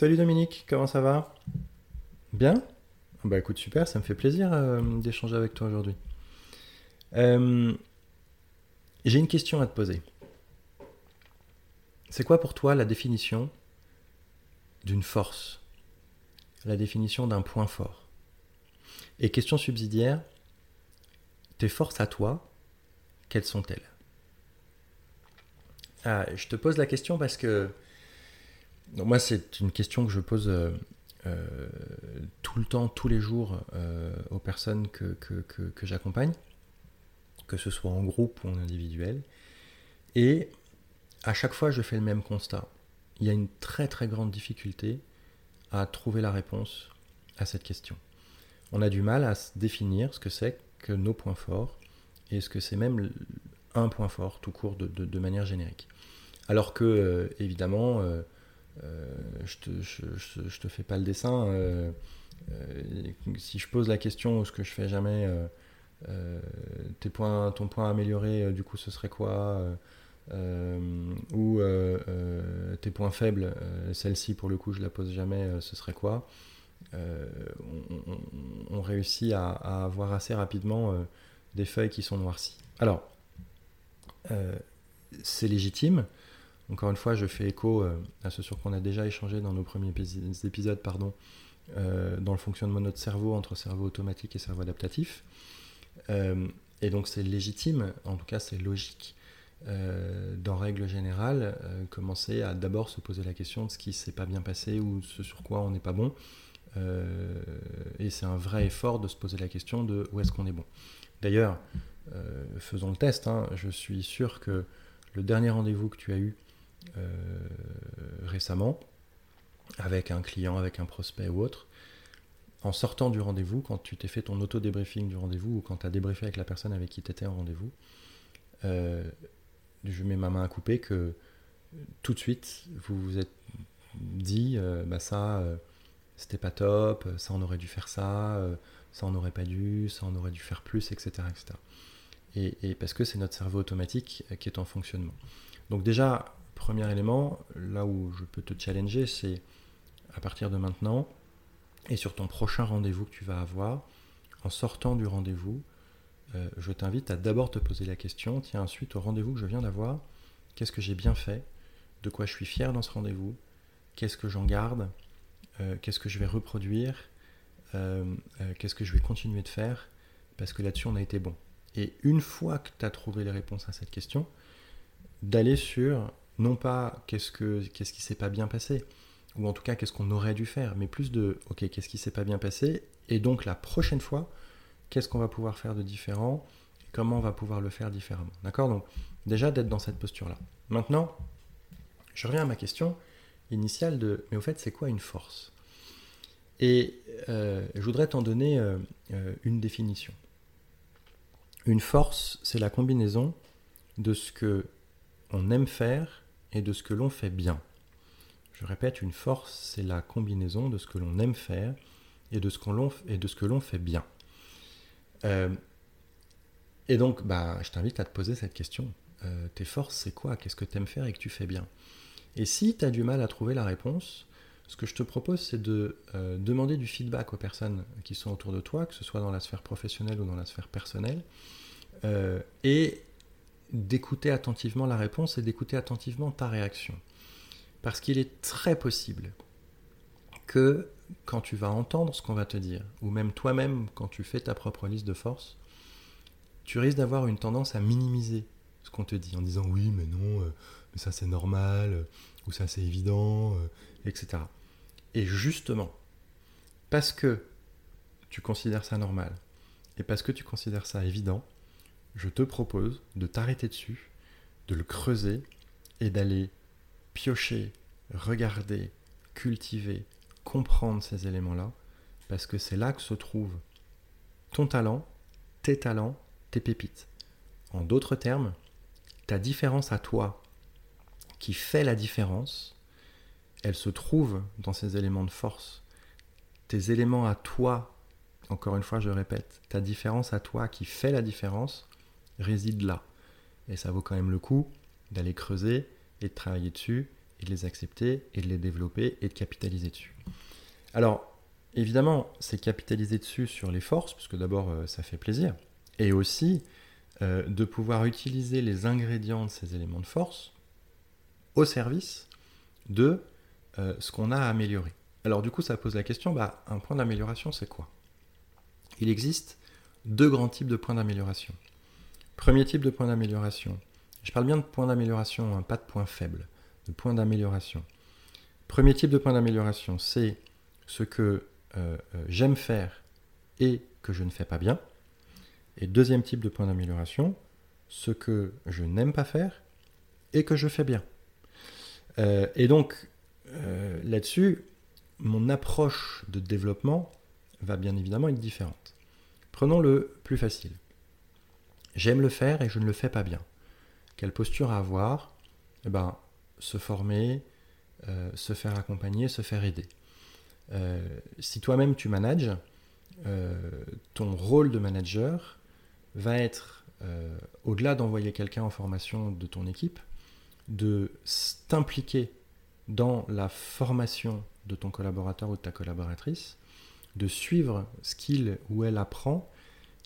Salut Dominique, comment ça va? Bien? Bah écoute, super, ça me fait plaisir euh, d'échanger avec toi aujourd'hui. Euh, J'ai une question à te poser. C'est quoi pour toi la définition d'une force? La définition d'un point fort? Et question subsidiaire, tes forces à toi, quelles sont-elles? Ah, Je te pose la question parce que donc moi, c'est une question que je pose euh, euh, tout le temps, tous les jours euh, aux personnes que, que, que, j'accompagne, que ce soit en groupe ou en individuel. Et à chaque fois, je fais le même constat. Il y a une très très grande difficulté à trouver la réponse à cette question. On a du mal à définir ce que c'est que nos points forts et ce que c'est même un point fort tout court de, de, manière générique. Alors que, évidemment, je, te, je, te, fais pas le dessin. Euh, euh, si je pose la question, ce que je fais jamais, tes points, ton point amélioré, du coup, ce serait quoi ou tes points faibles, celle-ci pour le coup je la pose jamais, ce serait quoi on, réussit à, avoir assez rapidement des feuilles qui sont noircies. Alors, c'est légitime, encore une fois, je fais écho euh, à ce sur quoi on a déjà échangé dans nos premiers épisodes, pardon, euh, dans le fonctionnement de notre cerveau entre cerveau automatique et cerveau adaptatif. Euh, et donc c'est légitime, en tout cas c'est logique, dans règle générale, commencer à d'abord se poser la question de ce qui s'est pas bien passé ou ce sur quoi on n'est pas bon. et c'est un vrai effort de se poser la question de où est-ce qu'on est bon. D'ailleurs, faisons le test, hein. je suis sûr que le dernier rendez-vous que tu as eu récemment avec un client, avec un prospect ou autre, en sortant du rendez-vous, quand tu t'es fait ton auto-débriefing du rendez-vous ou quand tu as débriefé avec la personne avec qui tu étais en rendez-vous, euh, je mets ma main à couper que tout de suite, vous vous êtes dit, euh, bah ça, c'était pas top, ça on aurait dû faire ça, ça on n'aurait pas dû, ça on aurait dû faire plus, etc. etc. Et, et parce que c'est notre cerveau automatique qui est en fonctionnement. Donc déjà, Premier élément, là où je peux te challenger, c'est à partir de maintenant et sur ton prochain rendez-vous que tu vas avoir, en sortant du rendez-vous, euh, je t'invite à d'abord te poser la question, tiens, ensuite au rendez-vous que je viens d'avoir, qu'est-ce que j'ai bien fait, de quoi je suis fier dans ce rendez-vous, qu'est-ce que j'en garde, euh, qu'est-ce que je vais reproduire, euh, qu'est-ce que je vais continuer de faire, parce que là-dessus on a été bon. Et une fois que tu as trouvé les réponses à cette question, d'aller sur non pas qu'est-ce, que, qu'est-ce qui s'est pas bien passé, ou en tout cas qu'est-ce qu'on aurait dû faire, mais plus de ok, qu'est-ce qui s'est pas bien passé, et donc la prochaine fois, qu'est-ce qu'on va pouvoir faire de différent, comment on va pouvoir le faire différemment. D'accord? Donc déjà d'être dans cette posture-là. Maintenant, je reviens à ma question initiale de mais au fait c'est quoi une force? Et euh, je voudrais t'en donner euh, euh, une définition. Une force, c'est la combinaison de ce que on aime faire et de ce que l'on fait bien. Je répète, une force, c'est la combinaison de ce que l'on aime faire et de ce, qu'on et de ce que l'on fait bien. Euh, et donc, bah, je t'invite à te poser cette question. Euh, tes forces, c'est quoi? Qu'est-ce que tu aimes faire et que tu fais bien? Et si tu as du mal à trouver la réponse, ce que je te propose, c'est de euh, demander du feedback aux personnes qui sont autour de toi, que ce soit dans la sphère professionnelle ou dans la sphère personnelle, et d'écouter attentivement la réponse et d'écouter attentivement ta réaction. Parce qu'il est très possible que quand tu vas entendre ce qu'on va te dire, ou même toi-même quand tu fais ta propre liste de forces, tu risques d'avoir une tendance à minimiser ce qu'on te dit en disant oui mais non, euh, mais ça c'est normal, euh, ou ça c'est évident, euh, etc. Et justement, parce que tu considères ça normal, et parce que tu considères ça évident, je te propose de t'arrêter dessus, de le creuser et d'aller piocher, regarder, cultiver, comprendre ces éléments-là, parce que c'est là que se trouve ton talent, tes talents, tes pépites. En d'autres termes, ta différence à toi, qui fait la différence, elle se trouve dans ces éléments de force. Tes éléments à toi, encore une fois je répète, ta différence à toi qui fait la différence, réside là. Et ça vaut quand même le coup d'aller creuser et de travailler dessus et de les accepter et de les développer et de capitaliser dessus. Alors, évidemment, c'est capitaliser dessus sur les forces, parce que d'abord, euh, ça fait plaisir, et aussi euh, de pouvoir utiliser les ingrédients de ces éléments de force au service de euh, ce qu'on a à améliorer. Alors du coup, ça pose la question, bah, un point d'amélioration, c'est quoi? Il existe deux grands types de points d'amélioration. Premier type de point d'amélioration. Je parle bien de points d'amélioration, hein, pas de points faibles, de points d'amélioration. Premier type de point d'amélioration, c'est ce que euh, euh, j'aime faire et que je ne fais pas bien. Et deuxième type de point d'amélioration, ce que je n'aime pas faire et que je fais bien. Euh, et donc, là-dessus, mon approche de développement va bien évidemment être différente. Prenons le plus facile. J'aime le faire et je ne le fais pas bien. Quelle posture à avoir? Eh ben, Se former, se faire accompagner, se faire aider. Euh, si toi-même tu manages, euh, ton rôle de manager va être, euh, au-delà d'envoyer quelqu'un en formation de ton équipe, de t'impliquer dans la formation de ton collaborateur ou de ta collaboratrice, de suivre ce qu'il ou elle apprend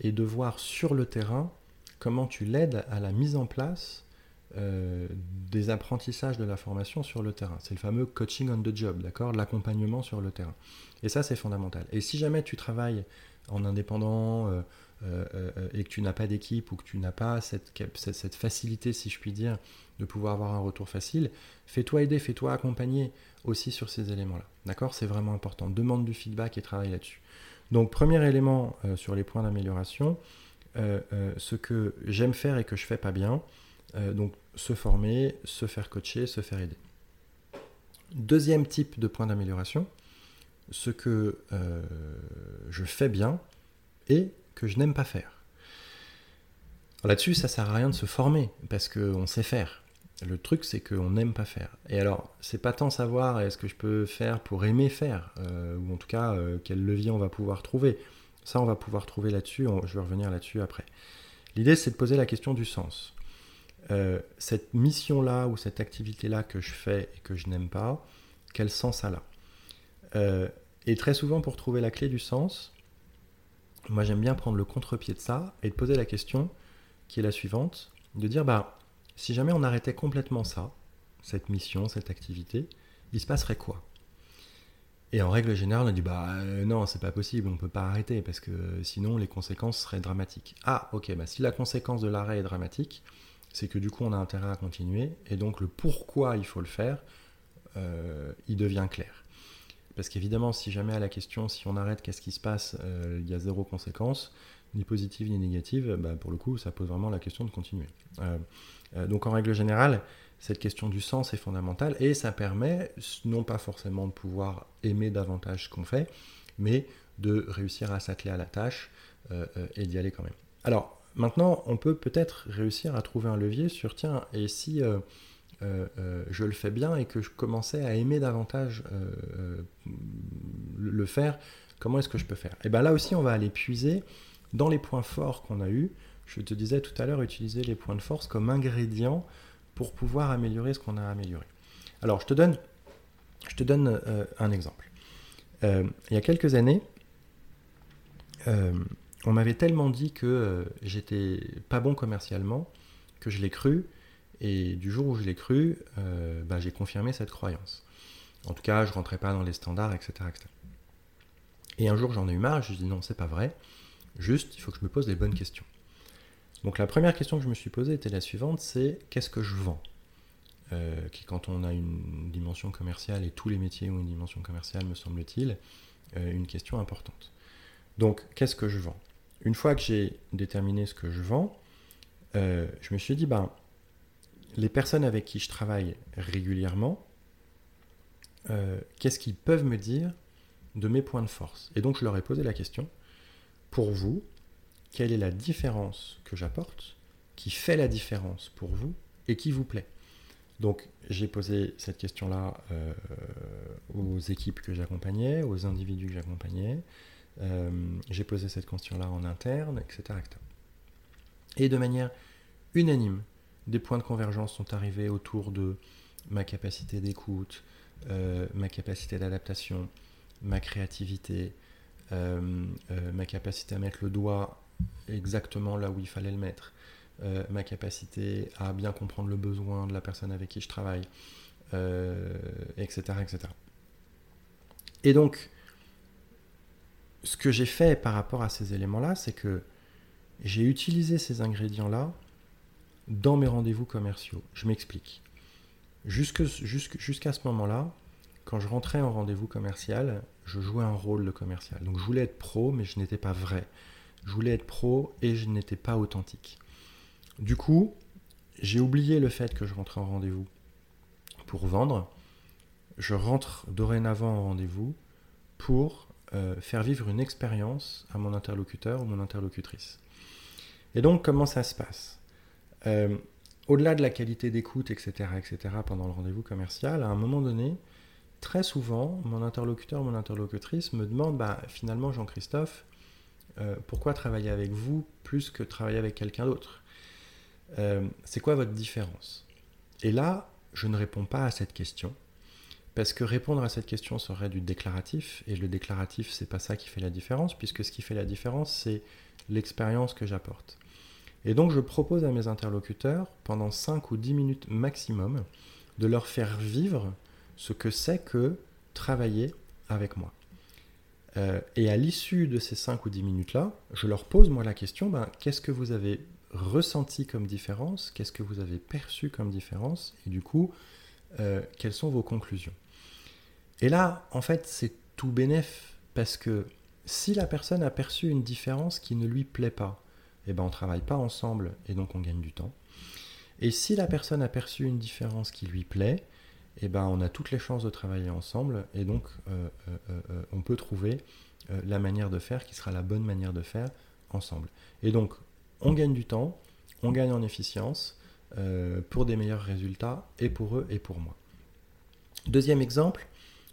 et de voir sur le terrain comment tu l'aides à la mise en place euh, des apprentissages de la formation sur le terrain. C'est le fameux coaching on the job, d'accord? L'accompagnement sur le terrain. Et ça, c'est fondamental. Et si jamais tu travailles en indépendant euh, euh, et que tu n'as pas d'équipe ou que tu n'as pas cette, cette, facilité, si je puis dire, de pouvoir avoir un retour facile, fais-toi aider, fais-toi accompagner aussi sur ces éléments-là. D'accord? C'est vraiment important. Demande du feedback et travaille là-dessus. Donc, premier élément sur les points d'amélioration, ce que j'aime faire et que je fais pas bien, euh, donc se former, se faire coacher, se faire aider. Deuxième type de point d'amélioration, ce que euh, je fais bien et que je n'aime pas faire. Là-dessus, ça sert à rien de se former parce qu'on sait faire. Le truc, c'est qu'on n'aime pas faire. Et alors, c'est pas tant savoir est-ce que je peux faire pour aimer faire, euh, ou en tout cas quel levier on va pouvoir trouver. Ça, on va pouvoir trouver là-dessus. Je vais revenir là-dessus après. L'idée, c'est de poser la question du sens. Euh, cette mission-là ou cette activité-là que je fais et que je n'aime pas, quel sens elle a? Euh, Et très souvent, pour trouver la clé du sens, moi j'aime bien prendre le contre-pied de ça et de poser la question qui est la suivante, de dire, bah, si jamais on arrêtait complètement ça, cette mission, cette activité, il se passerait quoi? Et en règle générale, on dit bah euh, non, c'est pas possible, on peut pas arrêter parce que sinon les conséquences seraient dramatiques. Ah, ok, bah si la conséquence de l'arrêt est dramatique, c'est que du coup on a intérêt à continuer, et donc le pourquoi il faut le faire, euh, il devient clair. Parce qu'évidemment, si jamais à la question, si on arrête, qu'est-ce qui se passe, euh, il y a zéro conséquence, ni positive ni négative, bah, pour le coup, ça pose vraiment la question de continuer. Donc en règle générale, cette question du sens est fondamentale, et ça permet non pas forcément de pouvoir aimer davantage ce qu'on fait, mais de réussir à s'atteler à la tâche et d'y aller quand même. Alors, Maintenant, on peut peut-être réussir à trouver un levier sur, tiens, et si euh, euh, euh, je le fais bien et que je commençais à aimer davantage le faire, comment est-ce que je peux faire? Et bien là aussi, on va aller puiser dans les points forts qu'on a eus. Je te disais tout à l'heure, utiliser les points de force comme ingrédients pour pouvoir améliorer ce qu'on a amélioré. Alors, je te donne, je te donne un exemple. il y a quelques années, on m'avait tellement dit que euh, j'étais pas bon commercialement que je l'ai cru. Et du jour où je l'ai cru, euh, bah, j'ai confirmé cette croyance. En tout cas, je rentrais pas dans les standards, etc. Et un jour, j'en ai eu marre, je me suis dit non, c'est pas vrai. Juste, il faut que je me pose les bonnes questions. Donc la première question que je me suis posée était la suivante, c'est qu'est-ce que je vends? Euh, Qui, quand on a une dimension commerciale, et tous les métiers ont une dimension commerciale, me semble-t-il, une question importante. Donc, qu'est-ce que je vends? Une fois que j'ai déterminé ce que je vends, euh, je me suis dit, ben, les personnes avec qui je travaille régulièrement, euh, qu'est-ce qu'ils peuvent me dire de mes points de force? Et donc je leur ai posé la question, pour vous, quelle est la différence que j'apporte, qui fait la différence pour vous et qui vous plaît? Donc j'ai posé cette question-là euh, aux équipes que j'accompagnais, aux individus que j'accompagnais, euh, j'ai posé cette question-là en interne, etc., Et de manière unanime, des points de convergence sont arrivés autour de ma capacité d'écoute, euh, ma capacité d'adaptation, ma créativité, ma capacité à mettre le doigt exactement là où il fallait le mettre, ma capacité à bien comprendre le besoin de la personne avec qui je travaille, etc., etc. Et donc, ce que j'ai fait par rapport à ces éléments-là, c'est que j'ai utilisé ces ingrédients-là dans mes rendez-vous commerciaux. Je m'explique. Jusqu'à ce moment-là, quand je rentrais en rendez-vous commercial, je jouais un rôle de commercial. Donc je voulais être pro, mais je n'étais pas vrai. Je voulais être pro et je n'étais pas authentique. Du coup, j'ai oublié le fait que je rentrais en rendez-vous pour vendre. Je rentre dorénavant en rendez-vous pour euh, faire vivre une expérience à mon interlocuteur ou mon interlocutrice. Et donc, comment ça se passe? Euh, Au-delà de la qualité d'écoute, etc., etc., pendant le rendez-vous commercial, à un moment donné, très souvent, mon interlocuteur, mon interlocutrice me demande, bah, finalement, Jean-Christophe, euh, pourquoi travailler avec vous plus que travailler avec quelqu'un d'autre C'est quoi votre différence? Et là, je ne réponds pas à cette question parce que répondre à cette question serait du déclaratif, et le déclaratif, c'est pas ça qui fait la différence, puisque ce qui fait la différence, c'est l'expérience que j'apporte. Et donc, je propose à mes interlocuteurs, pendant 5 ou 10 minutes maximum, de leur faire vivre ce que c'est que travailler avec moi. Euh, et à l'issue de ces 5 ou 10 minutes-là, je leur pose moi la question, ben, qu'est-ce que vous avez ressenti comme différence? Qu'est-ce que vous avez perçu comme différence? Et du coup, euh, quelles sont vos conclusions? Et là, en fait, c'est tout bénéf parce que si la personne a perçu une différence qui ne lui plaît pas, eh ben on travaille pas ensemble et donc on gagne du temps. Et si la personne a perçu une différence qui lui plaît, eh ben on a toutes les chances de travailler ensemble et donc euh, euh, euh, on peut trouver la manière de faire qui sera la bonne manière de faire ensemble. Et donc on gagne du temps, on gagne en efficience pour des meilleurs résultats et pour eux et pour moi. Deuxième exemple,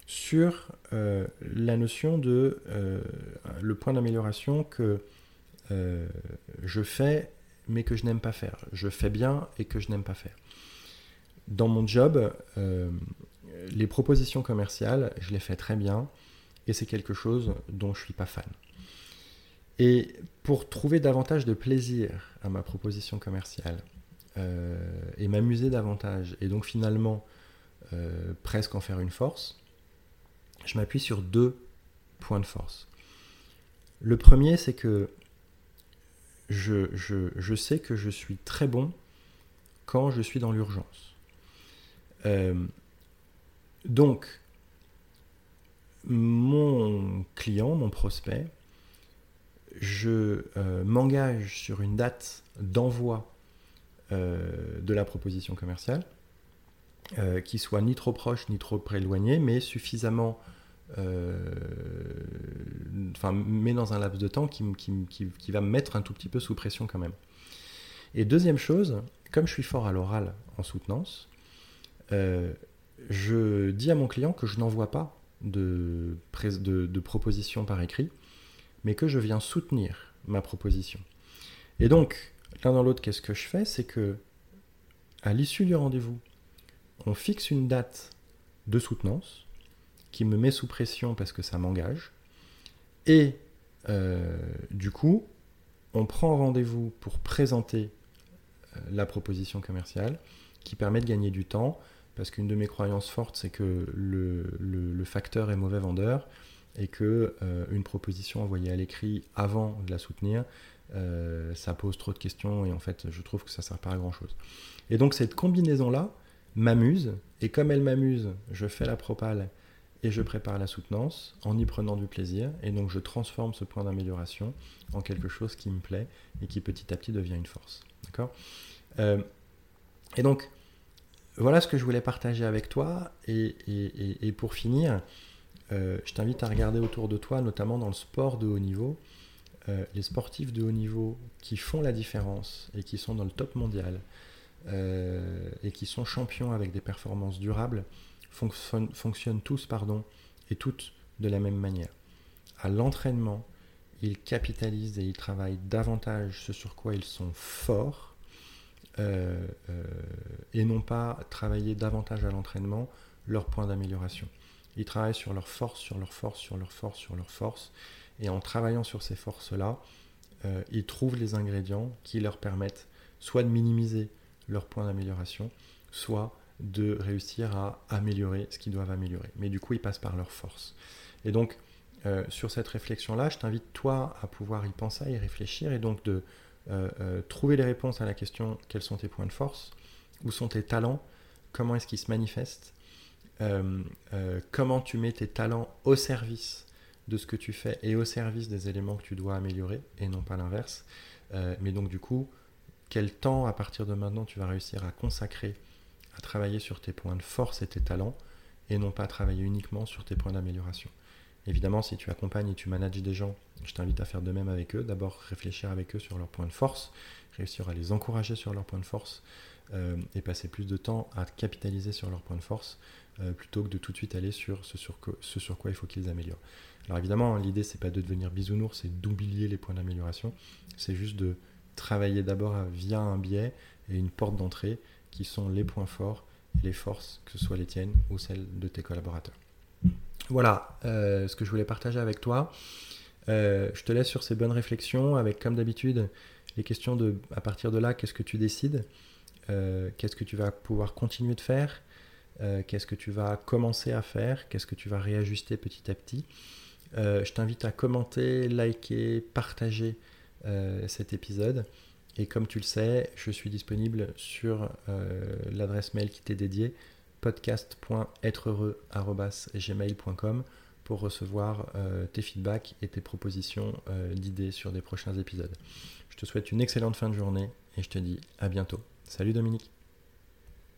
sur la notion de le point d'amélioration que je fais mais que je n'aime pas faire. Je fais bien et que je n'aime pas faire. Dans mon job, les propositions commerciales, je les fais très bien et c'est quelque chose dont je ne suis pas fan. Et pour trouver davantage de plaisir à ma proposition commerciale et m'amuser davantage et donc finalement presque en faire une force, je m'appuie sur deux points de force. Le premier, c'est que je, sais que je suis très bon quand je suis dans l'urgence. Euh, donc, mon client, mon prospect, je euh, m'engage sur une date d'envoi euh, de la proposition commerciale qui soit ni trop proche ni trop éloigné, mais suffisamment. Enfin, mais dans un laps de temps qui, va me mettre un tout petit peu sous pression quand même. Et deuxième chose, comme je suis fort à l'oral en soutenance, euh, je dis à mon client que je n'envoie pas de, proposition par écrit, mais que je viens soutenir ma proposition. Et donc, l'un dans l'autre, qu'est-ce que je fais? C'est que, à l'issue du rendez-vous, on fixe une date de soutenance qui me met sous pression parce que ça m'engage. Et euh, du coup, on prend rendez-vous pour présenter euh, la proposition commerciale qui permet de gagner du temps parce qu'une de mes croyances fortes, c'est que le, facteur est mauvais vendeur et que euh, une proposition envoyée à l'écrit avant de la soutenir, ça pose trop de questions et en fait, je trouve que ça sert pas à grand chose. Et donc cette combinaison-là, m'amuse, et comme elle m'amuse, je fais la propale et je prépare la soutenance en y prenant du plaisir, et donc je transforme ce point d'amélioration en quelque chose qui me plaît et qui petit à petit devient une force. D'accord? Euh, Et donc, voilà ce que je voulais partager avec toi, et, pour finir, euh, je t'invite à regarder autour de toi, notamment dans le sport de haut niveau, euh, les sportifs de haut niveau qui font la différence et qui sont dans le top mondial, euh, et qui sont champions avec des performances durables fonctionnent, tous pardon, et toutes de la même manière. À l'entraînement, ils capitalisent et ils travaillent davantage ce sur quoi ils sont forts et non pas travailler davantage à l'entraînement leurs points d'amélioration. Ils travaillent sur leurs forces, sur leurs forces, sur leurs forces, sur leurs forces. Et en travaillant sur ces forces-là, euh, ils trouvent les ingrédients qui leur permettent soit de minimiser leurs points d'amélioration, soit de réussir à améliorer ce qu'ils doivent améliorer. Mais du coup, ils passent par leurs forces. Et donc, euh, sur cette réflexion-là, je t'invite toi à pouvoir y penser, à y réfléchir, et donc de euh, trouver les réponses à la question quels sont tes points de force, où sont tes talents, comment est-ce qu'ils se manifestent, euh, euh, comment tu mets tes talents au service de ce que tu fais et au service des éléments que tu dois améliorer et non pas l'inverse? Euh, mais donc du coup, quel temps à partir de maintenant tu vas réussir à consacrer à travailler sur tes points de force et tes talents et non pas à travailler uniquement sur tes points d'amélioration? Évidemment, si tu accompagnes et tu manages des gens, je t'invite à faire de même avec eux. D'abord, réfléchir avec eux sur leurs points de force, réussir à les encourager sur leurs points de force et passer plus de temps à capitaliser sur leurs points de force euh, plutôt que de tout de suite aller sur ce sur, quoi il faut qu'ils améliorent. Alors évidemment, l'idée c'est pas de devenir bisounours, c'est d'oublier les points d'amélioration, c'est juste de travailler d'abord via un biais et une porte d'entrée qui sont les points forts et les forces, que ce soit les tiennes ou celles de tes collaborateurs. Voilà euh, ce que je voulais partager avec toi. Euh, je te laisse sur ces bonnes réflexions avec, comme d'habitude, les questions de à partir de là, qu'est-ce que tu décides Qu'est-ce que tu vas pouvoir continuer de faire euh, qu'est-ce que tu vas commencer à faire, qu'est-ce que tu vas réajuster petit à petit. Euh, je t'invite à commenter, liker, partager euh, cet épisode. Et comme tu le sais, je suis disponible sur l'adresse mail qui t'est dédiée, podcast.êtreheureux.gmail.com pour recevoir tes feedbacks et tes propositions d'idées sur des prochains épisodes. Je te souhaite une excellente fin de journée et je te dis à bientôt. Salut Dominique